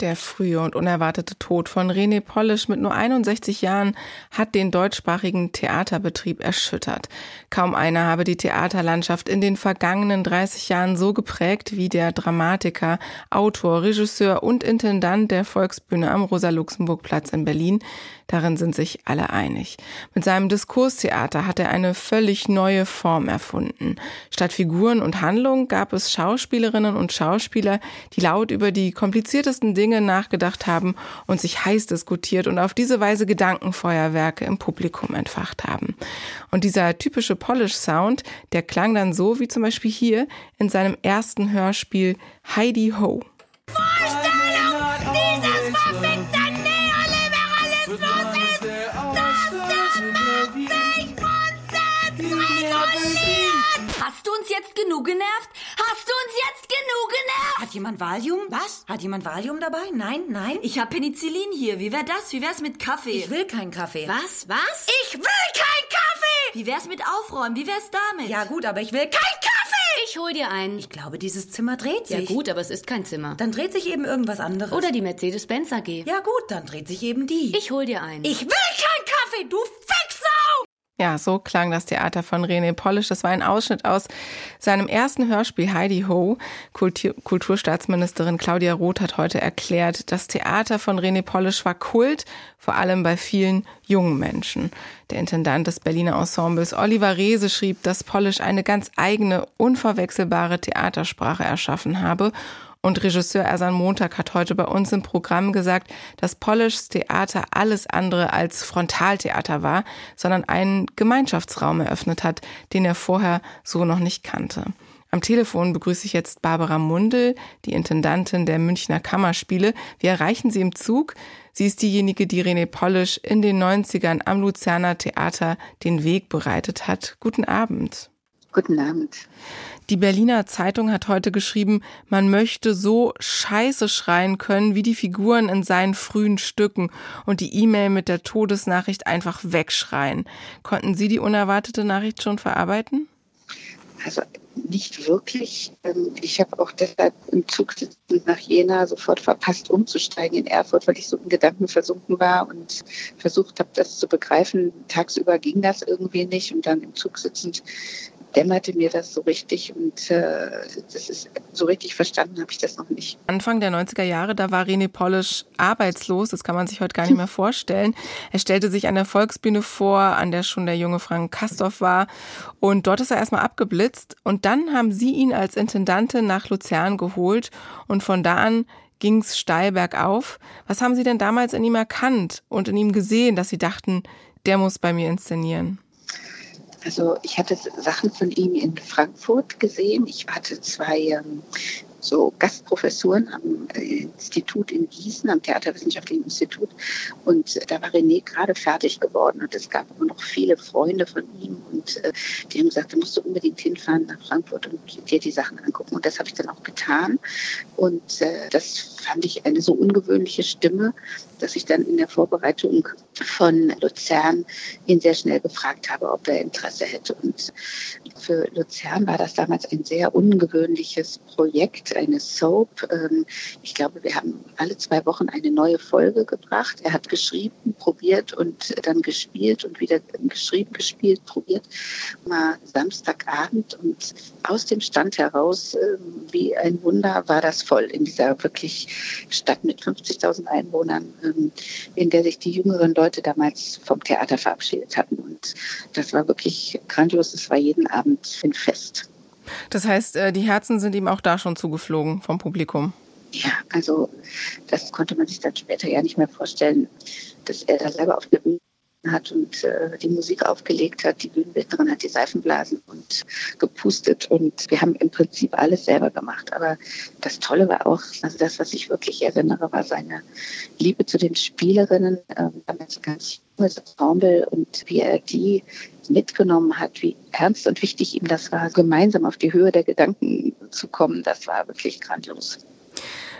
der frühe und unerwartete Tod von René Polisch mit nur 61 Jahren hat den deutschsprachigen Theaterbetrieb erschüttert. Kaum einer habe die Theaterlandschaft in den vergangenen 30 Jahren so geprägt wie der Dramatiker, Autor, Regisseur und Intendant der Volksbühne am Rosa-Luxemburg-Platz in Berlin. Darin sind sich alle einig. Mit seinem Diskurstheater hat er eine völlig neue Form erfunden. Statt Figuren und Handlung gab es Schauspielerinnen und Schauspieler, die laut über die kompliziertesten Dinge Dinge nachgedacht haben und sich heiß diskutiert und auf diese Weise Gedankenfeuerwerke im Publikum entfacht haben. Und dieser typische Polish-Sound, der klang dann so wie zum Beispiel hier in seinem ersten Hörspiel Heidi Ho. Vorstellung dieses verfickten Neoliberalismus ist, dass der Markt sich grundsätzlich reguliert. Hast du uns jetzt genug genervt? Hast du uns jetzt genug genervt? Hat jemand Valium? Was? Hat jemand Valium dabei? Nein, nein. Ich hab Penicillin hier. Wie wär das? Wie wär's mit Kaffee? Ich will keinen Kaffee. Was? Was? Ich will keinen Kaffee! Wie wär's mit Aufräumen? Wie wär's damit? Ja gut, aber ich will keinen Kaffee! Ich hol dir einen. Ich glaube, dieses Zimmer dreht sich. Ja gut, aber es ist kein Zimmer. Dann dreht sich eben irgendwas anderes. Oder die Mercedes-Benz AG. Ja gut, dann dreht sich eben die. Ich hol dir einen. Ich will keinen Kaffee, du! Ja, so klang das Theater von René Polisch. Das war ein Ausschnitt aus seinem ersten Hörspiel Heidi Ho. Kultur Kulturstaatsministerin Claudia Roth hat heute erklärt, das Theater von René Polisch war Kult, vor allem bei vielen jungen Menschen. Der Intendant des Berliner Ensembles Oliver Reese schrieb, dass Polisch eine ganz eigene, unverwechselbare Theatersprache erschaffen habe und Regisseur Ersan Montag hat heute bei uns im Programm gesagt, dass Polischs Theater alles andere als Frontaltheater war, sondern einen Gemeinschaftsraum eröffnet hat, den er vorher so noch nicht kannte. Am Telefon begrüße ich jetzt Barbara Mundel, die Intendantin der Münchner Kammerspiele. Wir erreichen sie im Zug. Sie ist diejenige, die René Polisch in den 90ern am Luzerner Theater den Weg bereitet hat. Guten Abend. Guten Abend. Die Berliner Zeitung hat heute geschrieben, man möchte so scheiße schreien können wie die Figuren in seinen frühen Stücken und die E-Mail mit der Todesnachricht einfach wegschreien. Konnten Sie die unerwartete Nachricht schon verarbeiten? Also nicht wirklich. Ähm, ich habe auch deshalb im Zug sitzend nach Jena sofort verpasst, umzusteigen in Erfurt, weil ich so in Gedanken versunken war und versucht habe, das zu begreifen. Tagsüber ging das irgendwie nicht und dann im Zug sitzend dämmerte mir das so richtig und äh, das ist so richtig verstanden habe ich das noch nicht. Anfang der 90er Jahre, da war René Polisch arbeitslos, das kann man sich heute gar nicht mehr vorstellen. Er stellte sich an der Volksbühne vor, an der schon der junge Frank Kastorf war und dort ist er erstmal abgeblitzt und dann haben sie ihn als Intendantin nach Luzern geholt und von da an ging es steil bergauf. Was haben Sie denn damals in ihm erkannt und in ihm gesehen, dass Sie dachten, der muss bei mir inszenieren? Also ich hatte Sachen von ihm in Frankfurt gesehen. Ich hatte zwei ähm, so Gastprofessuren am äh, Institut in Gießen, am Theaterwissenschaftlichen Institut. Und da war René gerade fertig geworden und es gab immer noch viele Freunde von ihm und äh, die haben gesagt, du musst du unbedingt hinfahren nach Frankfurt und dir die Sachen angucken. Und das habe ich dann auch getan. Und äh, das fand ich eine so ungewöhnliche Stimme, dass ich dann in der Vorbereitung von Luzern ihn sehr schnell gefragt habe, ob er Interesse hätte. Und für Luzern war das damals ein sehr ungewöhnliches Projekt, eine Soap. Ähm, ich glaube, wir haben alle zwei Wochen eine neue Folge gebracht. Er hat geschrieben, probiert und dann gespielt und wieder geschrieben, gespielt, probiert. Mal Samstagabend und aus dem Stand heraus, ähm, wie ein Wunder, war das voll in dieser wirklich Stadt mit 50.000 Einwohnern ähm, in der sich die jüngeren Leute damals vom Theater verabschiedet hatten. Und das war wirklich grandios. Es war jeden Abend ein Fest. Das heißt, äh, die Herzen sind ihm auch da schon zugeflogen vom Publikum. Ja, also das konnte man sich dann später ja nicht mehr vorstellen, dass er da selber auf der Bühne hat und äh, die Musik aufgelegt hat. Die Bühnenbildnerin hat die Seifenblasen und gepustet und wir haben im Prinzip alles selber gemacht. Aber das Tolle war auch, also das, was ich wirklich erinnere, war seine Liebe zu den Spielerinnen, äh, damit ganz junges Ensemble und wie er die mitgenommen hat, wie ernst und wichtig ihm das war, gemeinsam auf die Höhe der Gedanken zu kommen. Das war wirklich grandios.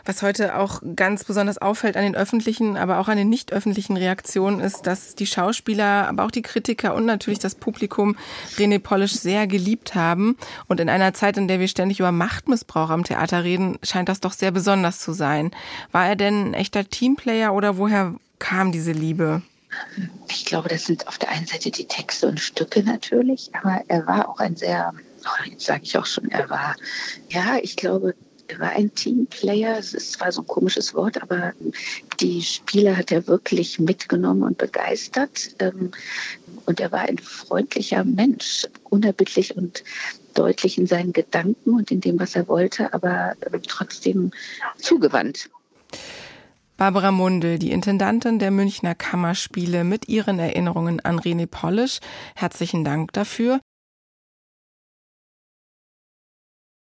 Was heute auch ganz besonders auffällt an den öffentlichen, aber auch an den nicht öffentlichen Reaktionen ist, dass die Schauspieler, aber auch die Kritiker und natürlich das Publikum René Polish sehr geliebt haben. Und in einer Zeit, in der wir ständig über Machtmissbrauch am Theater reden, scheint das doch sehr besonders zu sein. War er denn ein echter Teamplayer oder woher kam diese Liebe? Ich glaube, das sind auf der einen Seite die Texte und Stücke natürlich, aber er war auch ein sehr, jetzt sage ich auch schon, er war, ja, ich glaube, er war ein Teamplayer. Es ist zwar so ein komisches Wort, aber die Spieler hat er wirklich mitgenommen und begeistert. Ähm, und er war ein freundlicher Mensch, unerbittlich und deutlich in seinen Gedanken und in dem, was er wollte, aber trotzdem zugewandt. Barbara Mundel, die Intendantin der Münchner Kammerspiele, mit ihren Erinnerungen an René Polisch. Herzlichen Dank dafür.